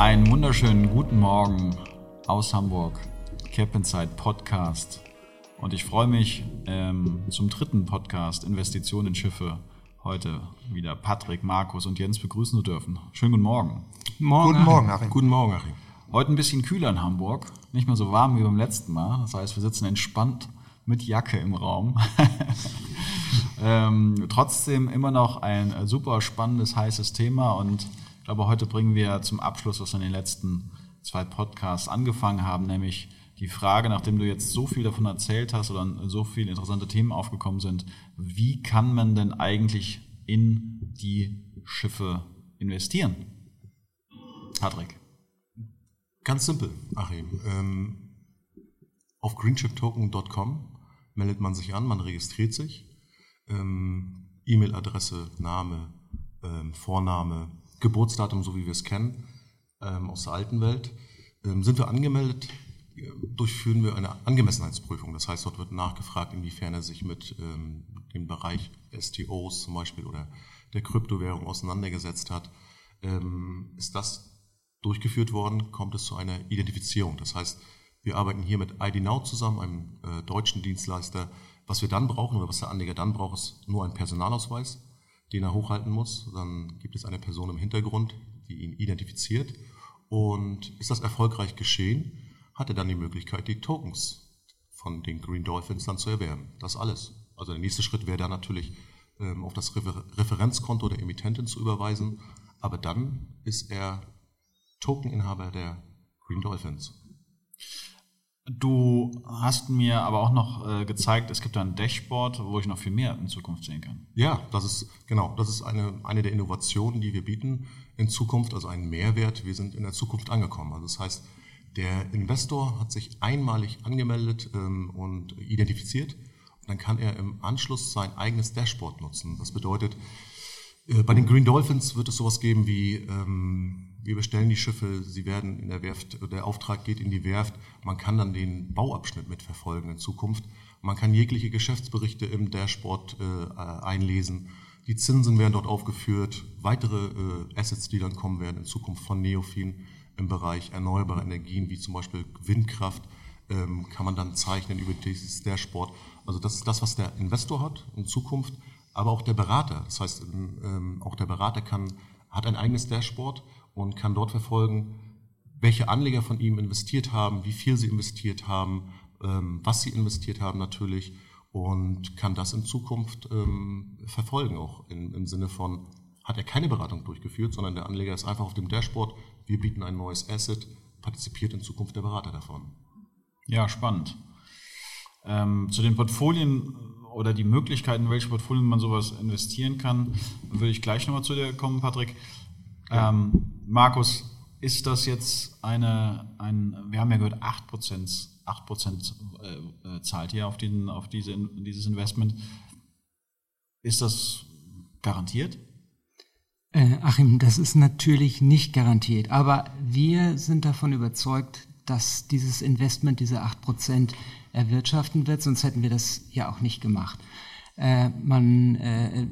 Einen wunderschönen guten Morgen aus Hamburg, Cap Inside Podcast. Und ich freue mich ähm, zum dritten Podcast Investitionen in Schiffe heute wieder Patrick, Markus und Jens begrüßen zu dürfen. Schönen guten Morgen. Morgen guten Morgen, Achim. Guten Morgen, Achim. Heute ein bisschen kühler in Hamburg, nicht mehr so warm wie beim letzten Mal. Das heißt, wir sitzen entspannt mit Jacke im Raum. ähm, trotzdem immer noch ein super spannendes, heißes Thema und ich glaube, heute bringen wir zum Abschluss, was wir in den letzten zwei Podcasts angefangen haben, nämlich die Frage, nachdem du jetzt so viel davon erzählt hast oder so viele interessante Themen aufgekommen sind, wie kann man denn eigentlich in die Schiffe investieren? Patrick. Ganz simpel, Achim. Ähm, auf greenshiptoken.com meldet man sich an, man registriert sich. Ähm, E-Mail-Adresse, Name, ähm, Vorname, Geburtsdatum, so wie wir es kennen, ähm, aus der alten Welt. Ähm, sind wir angemeldet, durchführen wir eine Angemessenheitsprüfung. Das heißt, dort wird nachgefragt, inwiefern er sich mit ähm, dem Bereich STOs zum Beispiel oder der Kryptowährung auseinandergesetzt hat. Ähm, ist das durchgeführt worden, kommt es zu einer Identifizierung. Das heißt, wir arbeiten hier mit IDNOW zusammen, einem äh, deutschen Dienstleister. Was wir dann brauchen oder was der Anleger dann braucht, ist nur ein Personalausweis, den er hochhalten muss. Dann gibt es eine Person im Hintergrund, die ihn identifiziert. Und ist das erfolgreich geschehen, hat er dann die Möglichkeit, die Tokens von den Green Dolphins dann zu erwerben. Das alles. Also der nächste Schritt wäre dann natürlich, ähm, auf das Refer Referenzkonto der Emittentin zu überweisen. Aber dann ist er Tokeninhaber der Green Dolphins. Du hast mir aber auch noch äh, gezeigt, es gibt da ein Dashboard, wo ich noch viel mehr in Zukunft sehen kann. Ja, das ist genau, das ist eine, eine der Innovationen, die wir bieten in Zukunft, also ein Mehrwert. Wir sind in der Zukunft angekommen. Also das heißt, der Investor hat sich einmalig angemeldet ähm, und identifiziert. Und dann kann er im Anschluss sein eigenes Dashboard nutzen. Das bedeutet, äh, bei den Green Dolphins wird es sowas geben wie, ähm, wir bestellen die Schiffe, sie werden in der Werft, der Auftrag geht in die Werft. Man kann dann den Bauabschnitt mitverfolgen in Zukunft. Man kann jegliche Geschäftsberichte im Dashboard äh, einlesen. Die Zinsen werden dort aufgeführt, weitere äh, Assets, die dann kommen werden in Zukunft von Neofin im Bereich erneuerbare Energien, wie zum Beispiel Windkraft, ähm, kann man dann zeichnen über dieses Dashboard. Also das ist das, was der Investor hat in Zukunft, aber auch der Berater. Das heißt, ähm, auch der Berater kann, hat ein eigenes Dashboard und kann dort verfolgen, welche Anleger von ihm investiert haben, wie viel sie investiert haben, ähm, was sie investiert haben natürlich und kann das in Zukunft verfolgen, auch im Sinne von, hat er keine Beratung durchgeführt, sondern der Anleger ist einfach auf dem Dashboard, wir bieten ein neues Asset, partizipiert in Zukunft der Berater davon. Ja, spannend. Ähm, zu den Portfolien oder die Möglichkeiten, welche Portfolien man sowas investieren kann, würde ich gleich nochmal zu dir kommen, Patrick. Ähm, Markus, ist das jetzt eine, ein, wir haben ja gehört, 8%, 8% äh, äh, zahlt ihr auf, den, auf diese, dieses Investment. Ist das garantiert? Äh, Achim, das ist natürlich nicht garantiert, aber wir sind davon überzeugt, dass dieses Investment diese 8% erwirtschaften wird, sonst hätten wir das ja auch nicht gemacht. Äh, man, äh,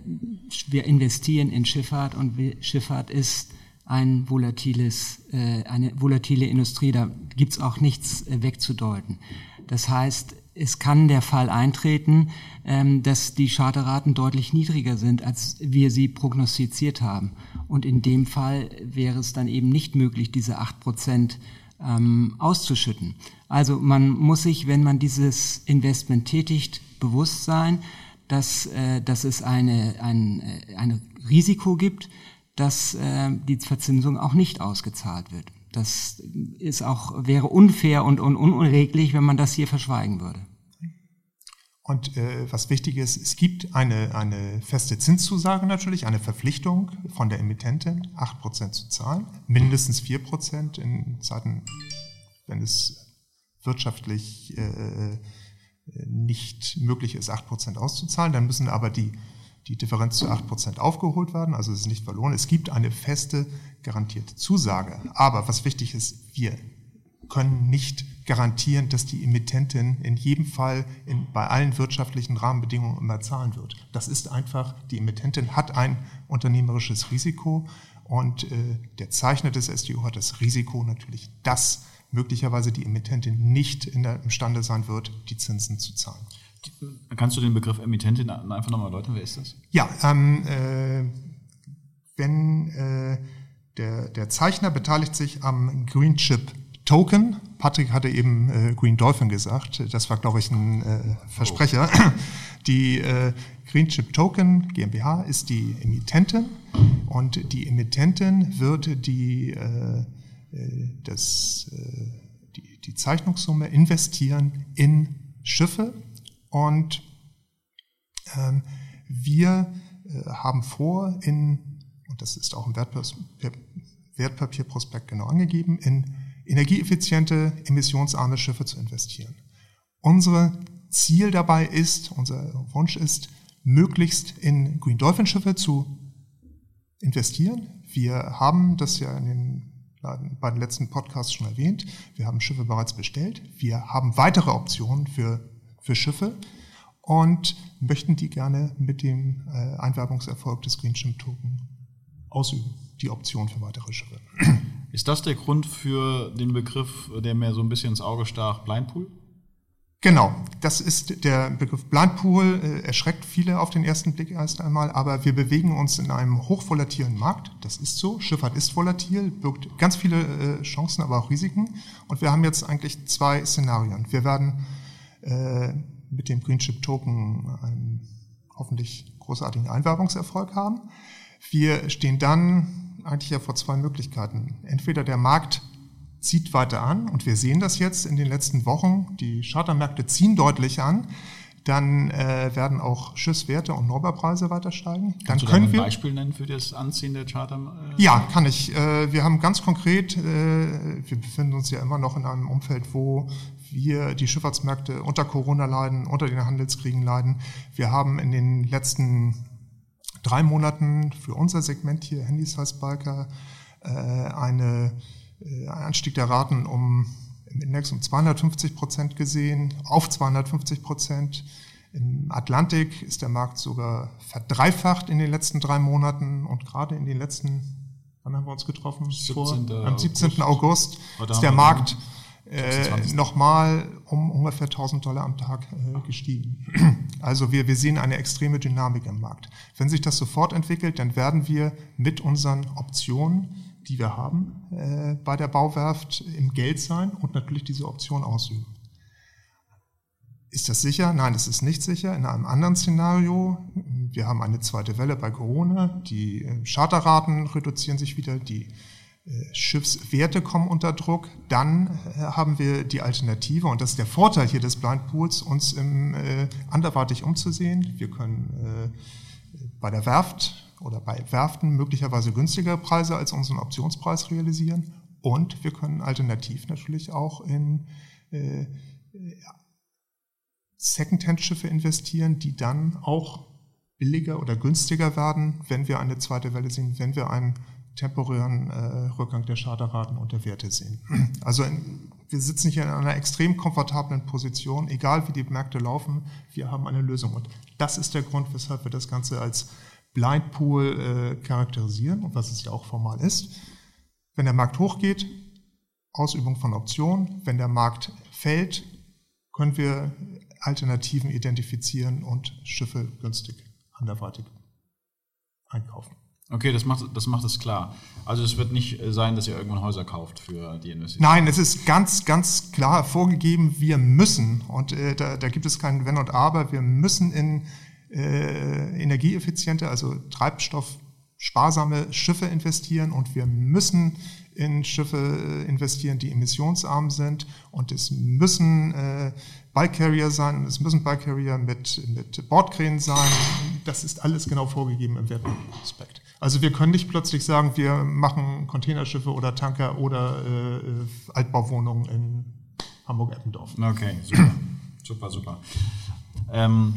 wir investieren in Schifffahrt und Schifffahrt ist ein volatiles, äh, eine volatile Industrie, da gibt's auch nichts äh, wegzudeuten. Das heißt, es kann der Fall eintreten, ähm, dass die Charterraten deutlich niedriger sind, als wir sie prognostiziert haben. Und in dem Fall wäre es dann eben nicht möglich, diese acht Prozent ähm, auszuschütten. Also man muss sich, wenn man dieses Investment tätigt, bewusst sein, dass, äh, dass es eine, ein äh, eine Risiko gibt, dass äh, die Verzinsung auch nicht ausgezahlt wird. Das ist auch, wäre unfair und, und unreglich, wenn man das hier verschweigen würde. Und äh, was wichtig ist, es gibt eine, eine feste Zinszusage natürlich, eine Verpflichtung von der Emittentin, 8% zu zahlen, mindestens 4% in Zeiten, wenn es wirtschaftlich äh, äh nicht möglich ist, 8% auszuzahlen. Dann müssen aber die die Differenz zu 8% aufgeholt werden, also es ist nicht verloren. Es gibt eine feste garantierte Zusage. Aber was wichtig ist, wir können nicht garantieren, dass die Emittentin in jedem Fall in, bei allen wirtschaftlichen Rahmenbedingungen immer zahlen wird. Das ist einfach, die Emittentin hat ein unternehmerisches Risiko Und äh, der Zeichner des SDO hat das Risiko natürlich, dass möglicherweise die Emittentin nicht in der, imstande sein wird, die Zinsen zu zahlen. Kannst du den Begriff Emittentin einfach nochmal erläutern? Wer ist das? Ja, ähm, äh, wenn äh, der, der Zeichner beteiligt sich am Green Chip Token. Patrick hatte eben äh, Green Dolphin gesagt. Das war, glaube ich, ein äh, Versprecher. Oh. Die äh, Green Chip Token GmbH ist die Emittentin und die Emittentin wird die, äh das, äh, die, die Zeichnungssumme investieren in Schiffe und ähm, wir äh, haben vor, in, und das ist auch im Wertpapier, Wertpapierprospekt genau angegeben, in energieeffiziente, emissionsarme Schiffe zu investieren. Unser Ziel dabei ist, unser Wunsch ist, möglichst in Green Dolphin Schiffe zu investieren. Wir haben das ja in den bei den letzten Podcasts schon erwähnt. Wir haben Schiffe bereits bestellt. Wir haben weitere Optionen für, für Schiffe und möchten die gerne mit dem äh, Einwerbungserfolg des Green Ship Token ausüben, die Option für weitere Schiffe. Ist das der Grund für den Begriff, der mir so ein bisschen ins Auge stach, Blindpool? Genau, das ist der Begriff Blindpool, äh, erschreckt viele auf den ersten Blick erst einmal, aber wir bewegen uns in einem hochvolatilen Markt, das ist so, Schifffahrt ist volatil, birgt ganz viele äh, Chancen, aber auch Risiken und wir haben jetzt eigentlich zwei Szenarien. Wir werden äh, mit dem Green Chip Token einen hoffentlich großartigen Einwerbungserfolg haben. Wir stehen dann eigentlich ja vor zwei Möglichkeiten. Entweder der Markt zieht weiter an und wir sehen das jetzt in den letzten Wochen, die Chartermärkte ziehen deutlich an, dann äh, werden auch Schiffswerte und Neuberpreise weiter steigen. Dann Kannst können du wir ein Beispiel nennen für das Anziehen der Charter? Äh ja, kann ich. Äh, wir haben ganz konkret, äh, wir befinden uns ja immer noch in einem Umfeld, wo wir die Schifffahrtsmärkte unter Corona leiden, unter den Handelskriegen leiden. Wir haben in den letzten drei Monaten für unser Segment hier, Handysize Biker, äh, eine Anstieg der Raten um im Index um 250 Prozent gesehen, auf 250 Prozent. Im Atlantik ist der Markt sogar verdreifacht in den letzten drei Monaten und gerade in den letzten, wann haben wir uns getroffen? 17. Vor, am 17. August, August ist der Markt äh, nochmal um ungefähr 1000 Dollar am Tag äh, gestiegen. Also wir, wir sehen eine extreme Dynamik im Markt. Wenn sich das sofort entwickelt, dann werden wir mit unseren Optionen, die wir haben, äh, bei der Bauwerft im Geld sein und natürlich diese Option ausüben. Ist das sicher? Nein, das ist nicht sicher. In einem anderen Szenario, wir haben eine zweite Welle bei Corona, die äh, Charterraten reduzieren sich wieder, die äh, Schiffswerte kommen unter Druck, dann äh, haben wir die Alternative, und das ist der Vorteil hier des Blind Pools, uns im, äh, anderweitig umzusehen. Wir können äh, bei der Werft oder bei Werften möglicherweise günstigere Preise als unseren Optionspreis realisieren und wir können alternativ natürlich auch in äh, Secondhand-Schiffe investieren, die dann auch billiger oder günstiger werden, wenn wir eine zweite Welle sehen, wenn wir einen temporären äh, Rückgang der Charterraten und der Werte sehen. Also in, wir sitzen hier in einer extrem komfortablen Position, egal wie die Märkte laufen, wir haben eine Lösung. Und das ist der Grund, weshalb wir das Ganze als Blind Pool äh, charakterisieren und was es ja auch formal ist. Wenn der Markt hochgeht, Ausübung von Optionen. Wenn der Markt fällt, können wir Alternativen identifizieren und Schiffe günstig anderweitig einkaufen. Okay, das macht, das macht es klar. Also es wird nicht sein, dass ihr irgendwann Häuser kauft für die Investition. Nein, es ist ganz, ganz klar vorgegeben, wir müssen, und äh, da, da gibt es kein Wenn und Aber, wir müssen in äh, energieeffiziente, also treibstoffsparsame Schiffe investieren und wir müssen in Schiffe investieren, die emissionsarm sind und es müssen äh, Bike Carrier sein, es müssen Bike Carrier mit, mit Bordkränen sein. Das ist alles genau vorgegeben im Wertaspekt. Also wir können nicht plötzlich sagen, wir machen Containerschiffe oder Tanker oder äh, Altbauwohnungen in Hamburg-Eppendorf. Okay, super, super, super. Ähm,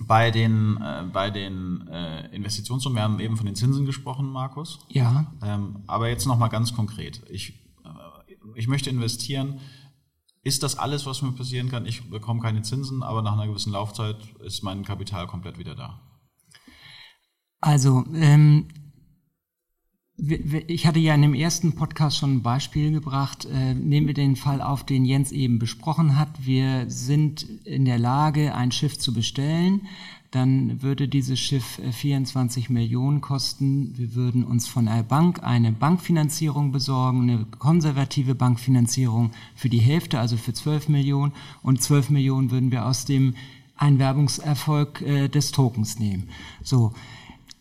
bei den, äh, bei den äh, Investitionssummen, wir haben eben von den Zinsen gesprochen, Markus. Ja. Ähm, aber jetzt nochmal ganz konkret. Ich, äh, ich möchte investieren. Ist das alles, was mir passieren kann? Ich bekomme keine Zinsen, aber nach einer gewissen Laufzeit ist mein Kapital komplett wieder da. Also, ähm, ich hatte ja in dem ersten Podcast schon ein Beispiel gebracht. Äh, nehmen wir den Fall auf, den Jens eben besprochen hat. Wir sind in der Lage, ein Schiff zu bestellen. Dann würde dieses Schiff 24 äh, Millionen kosten. Wir würden uns von einer Bank eine Bankfinanzierung besorgen, eine konservative Bankfinanzierung für die Hälfte, also für 12 Millionen. Und 12 Millionen würden wir aus dem Einwerbungserfolg äh, des Tokens nehmen. So.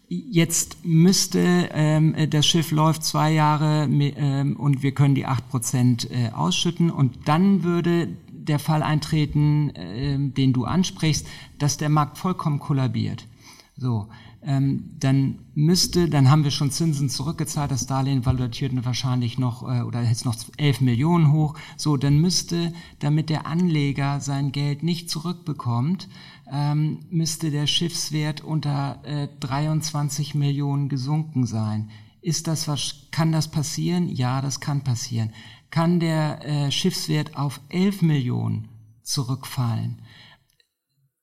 Jetzt müsste ähm, das Schiff läuft zwei Jahre ähm, und wir können die acht Prozent äh, ausschütten und dann würde der Fall eintreten, äh, den du ansprichst, dass der Markt vollkommen kollabiert. So, ähm, dann müsste, dann haben wir schon Zinsen zurückgezahlt, das Darlehen valutiert wahrscheinlich noch äh, oder jetzt noch 11 Millionen hoch. So, dann müsste, damit der Anleger sein Geld nicht zurückbekommt, ähm, müsste der Schiffswert unter äh, 23 Millionen gesunken sein. Ist das was, kann das passieren? Ja, das kann passieren. Kann der äh, Schiffswert auf 11 Millionen zurückfallen?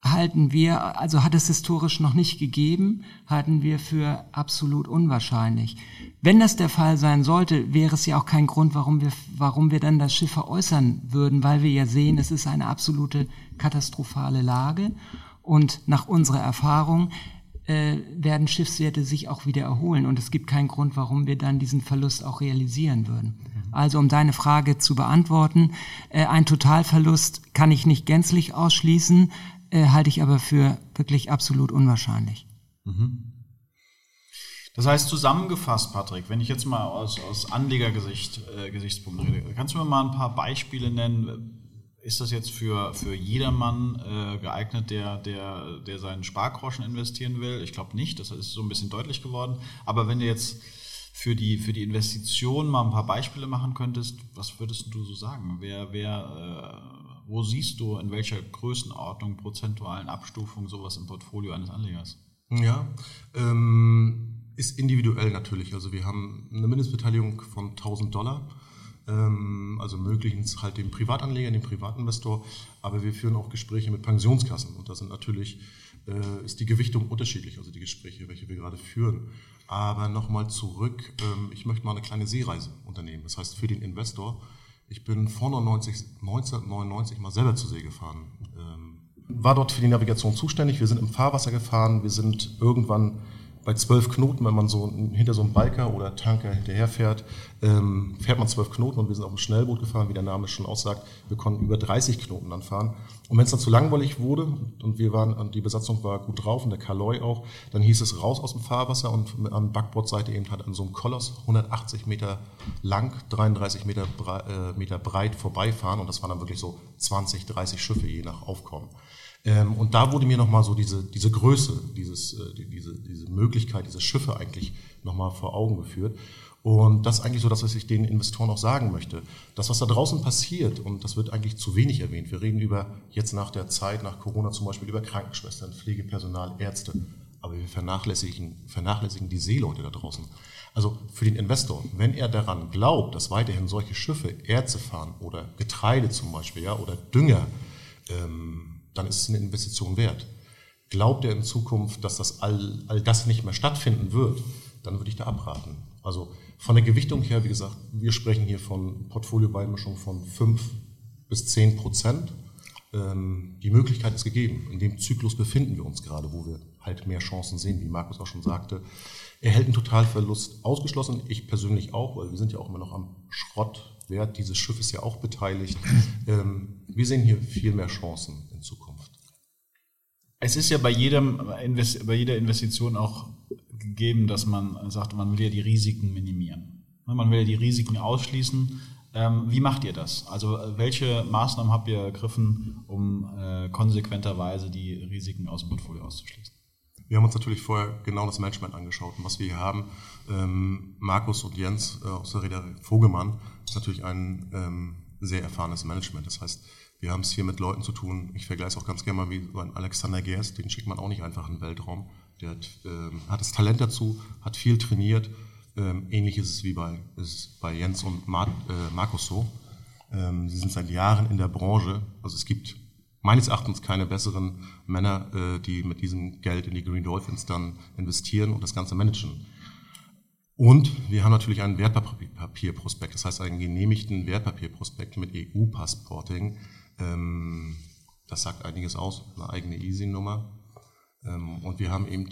Halten wir, also hat es historisch noch nicht gegeben, halten wir für absolut unwahrscheinlich. Wenn das der Fall sein sollte, wäre es ja auch kein Grund, warum wir, warum wir dann das Schiff veräußern würden, weil wir ja sehen, es ist eine absolute katastrophale Lage und nach unserer Erfahrung äh, werden Schiffswerte sich auch wieder erholen und es gibt keinen Grund, warum wir dann diesen Verlust auch realisieren würden. Also um deine Frage zu beantworten, äh, ein Totalverlust kann ich nicht gänzlich ausschließen, äh, halte ich aber für wirklich absolut unwahrscheinlich. Mhm. Das heißt zusammengefasst, Patrick, wenn ich jetzt mal aus, aus Anlegergesicht äh, rede, kannst du mir mal ein paar Beispiele nennen? Ist das jetzt für, für jedermann äh, geeignet, der, der, der seinen Spargroschen investieren will? Ich glaube nicht, das ist so ein bisschen deutlich geworden. Aber wenn du jetzt für die, für die Investition mal ein paar Beispiele machen könntest, was würdest du so sagen? Wer, wer äh, wo siehst du in welcher Größenordnung, prozentualen Abstufung sowas im Portfolio eines Anlegers? Ja, ähm, ist individuell natürlich. Also wir haben eine Mindestbeteiligung von 1000 Dollar, ähm, also ermöglichen es halt dem Privatanleger, dem Privatinvestor, aber wir führen auch Gespräche mit Pensionskassen und da sind natürlich, äh, ist die Gewichtung unterschiedlich, also die Gespräche, welche wir gerade führen. Aber nochmal zurück, ähm, ich möchte mal eine kleine Seereise unternehmen. Das heißt, für den Investor ich bin vor 99, 1999 mal selber zur See gefahren. Ähm, war dort für die Navigation zuständig. Wir sind im Fahrwasser gefahren. Wir sind irgendwann bei zwölf Knoten, wenn man so hinter so einem Balker oder Tanker hinterherfährt, ähm, fährt man zwölf Knoten und wir sind auf dem Schnellboot gefahren, wie der Name schon aussagt. Wir konnten über 30 Knoten dann fahren. Und wenn es dann zu langweilig wurde und wir waren, und die Besatzung war gut drauf und der Kaloi auch, dann hieß es raus aus dem Fahrwasser und an Backbordseite eben halt an so einem Koloss 180 Meter lang, 33 Meter, äh, Meter breit vorbeifahren und das waren dann wirklich so 20, 30 Schiffe je nach Aufkommen. Ähm, und da wurde mir nochmal so diese, diese Größe, dieses, äh, diese, diese Möglichkeit, diese Schiffe eigentlich nochmal vor Augen geführt. Und das ist eigentlich so das, was ich den Investoren auch sagen möchte. Das, was da draußen passiert, und das wird eigentlich zu wenig erwähnt. Wir reden über, jetzt nach der Zeit, nach Corona zum Beispiel, über Krankenschwestern, Pflegepersonal, Ärzte. Aber wir vernachlässigen, vernachlässigen die Seeleute da draußen. Also für den Investor, wenn er daran glaubt, dass weiterhin solche Schiffe Erze fahren oder Getreide zum Beispiel, ja, oder Dünger, ähm, dann ist es eine Investition wert. Glaubt er in Zukunft, dass das all, all das nicht mehr stattfinden wird, dann würde ich da abraten. Also von der Gewichtung her, wie gesagt, wir sprechen hier von Portfoliobeimischung von 5 bis 10 Prozent. Ähm, die Möglichkeit ist gegeben. In dem Zyklus befinden wir uns gerade, wo wir halt mehr Chancen sehen, wie Markus auch schon sagte. Er hält einen Totalverlust ausgeschlossen, ich persönlich auch, weil wir sind ja auch immer noch am Schrottwert dieses Schiffes ja auch beteiligt. Ähm, wir sehen hier viel mehr Chancen in Zukunft. Es ist ja bei, jedem, bei jeder Investition auch gegeben, dass man sagt, man will ja die Risiken minimieren. Ne, man will ja die Risiken ausschließen. Ähm, wie macht ihr das? Also äh, welche Maßnahmen habt ihr ergriffen, um äh, konsequenterweise die Risiken aus dem Portfolio auszuschließen? Wir haben uns natürlich vorher genau das Management angeschaut. Und was wir hier haben, ähm, Markus und Jens äh, aus der Reederei Vogemann, ist natürlich ein ähm, sehr erfahrenes Management. Das heißt, wir haben es hier mit Leuten zu tun, ich vergleiche es auch ganz gerne mal wie so ein Alexander Gerst, den schickt man auch nicht einfach in den Weltraum. Der hat, ähm, hat das Talent dazu, hat viel trainiert. Ähm, ähnlich ist es wie bei, ist bei Jens und Mar äh, Markus so. Ähm, sie sind seit Jahren in der Branche. Also es gibt meines Erachtens keine besseren Männer, äh, die mit diesem Geld in die Green Dolphins dann investieren und das Ganze managen. Und wir haben natürlich einen Wertpapierprospekt, das heißt einen genehmigten Wertpapierprospekt mit EU-Passporting. Ähm, das sagt einiges aus, eine eigene Easy-Nummer. Ähm, und wir haben eben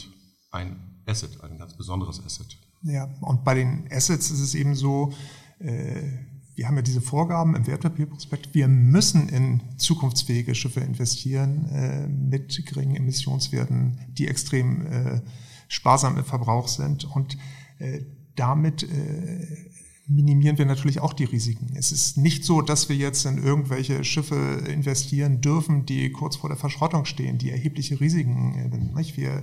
ein Asset, ein ganz besonderes Asset. Ja, und bei den Assets ist es eben so, äh, wir haben ja diese Vorgaben im Wertpapierprospekt, wir müssen in zukunftsfähige Schiffe investieren äh, mit geringen Emissionswerten, die extrem äh, sparsam im Verbrauch sind. Und äh, damit äh, minimieren wir natürlich auch die Risiken. Es ist nicht so, dass wir jetzt in irgendwelche Schiffe investieren dürfen, die kurz vor der Verschrottung stehen, die erhebliche Risiken. Äh, wir,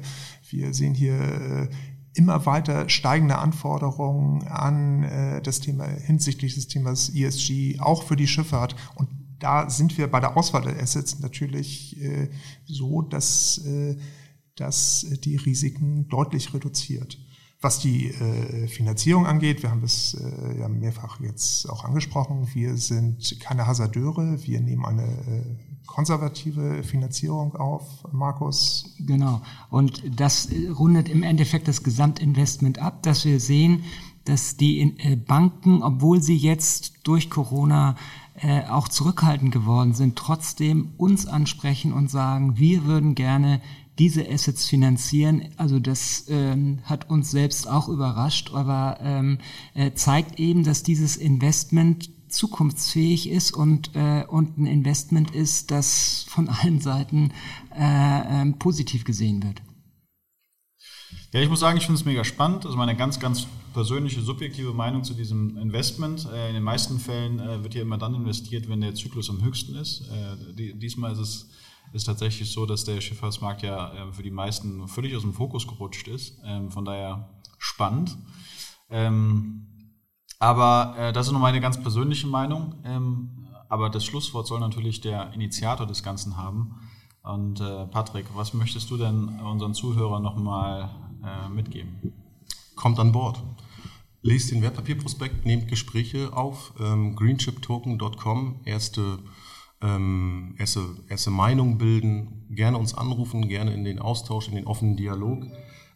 wir sehen hier äh, immer weiter steigende Anforderungen an äh, das Thema hinsichtlich des Themas ESG, auch für die Schifffahrt. Und da sind wir bei der Auswahl der Assets natürlich so, dass, dass die Risiken deutlich reduziert. Was die äh, Finanzierung angeht, wir haben es äh, ja mehrfach jetzt auch angesprochen, wir sind keine Hasardeure, wir nehmen eine äh, konservative Finanzierung auf, Markus. Genau, und das rundet im Endeffekt das Gesamtinvestment ab, dass wir sehen, dass die äh, Banken, obwohl sie jetzt durch Corona äh, auch zurückhaltend geworden sind, trotzdem uns ansprechen und sagen, wir würden gerne diese Assets finanzieren. Also das ähm, hat uns selbst auch überrascht, aber ähm, äh, zeigt eben, dass dieses Investment zukunftsfähig ist und, äh, und ein Investment ist, das von allen Seiten äh, äh, positiv gesehen wird. Ja, ich muss sagen, ich finde es mega spannend. Also meine ganz, ganz persönliche, subjektive Meinung zu diesem Investment. Äh, in den meisten Fällen äh, wird hier immer dann investiert, wenn der Zyklus am höchsten ist. Äh, diesmal ist es ist tatsächlich so, dass der Schifffahrtsmarkt ja äh, für die meisten völlig aus dem Fokus gerutscht ist. Ähm, von daher spannend. Ähm, aber äh, das ist nur meine ganz persönliche Meinung. Ähm, aber das Schlusswort soll natürlich der Initiator des Ganzen haben. Und äh, Patrick, was möchtest du denn unseren Zuhörern nochmal äh, mitgeben? Kommt an Bord. Lest den Wertpapierprospekt, nehmt Gespräche auf. Ähm, greenchiptoken.com, erste ähm, erste, erste Meinung bilden, gerne uns anrufen, gerne in den Austausch, in den offenen Dialog.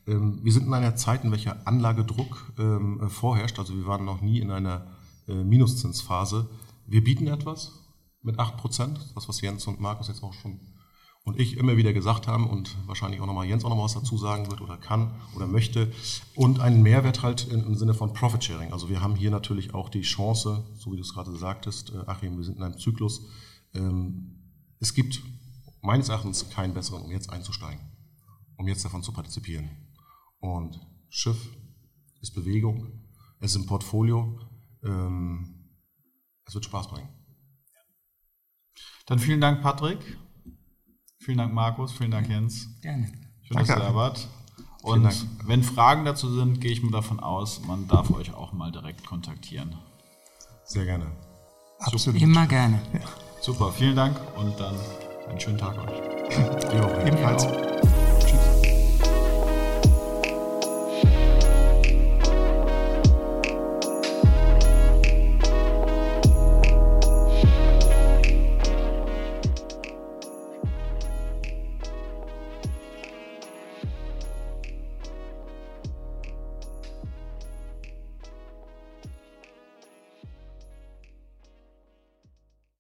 Ähm, wir sind in einer Zeit, in welcher Anlagedruck ähm, äh, vorherrscht. Also wir waren noch nie in einer äh, Minuszinsphase. Wir bieten etwas mit 8%, das was Jens und Markus jetzt auch schon und ich immer wieder gesagt haben und wahrscheinlich auch nochmal Jens auch nochmal was dazu sagen wird oder kann oder möchte und einen Mehrwert halt im Sinne von Profit Sharing. Also wir haben hier natürlich auch die Chance, so wie du es gerade sagtest, äh, Achim, wir sind in einem Zyklus, es gibt meines Erachtens keinen besseren, um jetzt einzusteigen, um jetzt davon zu partizipieren. Und Schiff ist Bewegung, es ist ein Portfolio, ähm, es wird Spaß bringen. Dann vielen Dank, Patrick. Vielen Dank, Markus. Vielen Dank, Jens. Gerne. Schön, dass ihr da wart. Und wenn Fragen dazu sind, gehe ich mir davon aus, man darf euch auch mal direkt kontaktieren. Sehr gerne. Absolut. Immer gerne. Ja. Super, vielen Dank und dann einen schönen Tag euch. Jo, ebenfalls.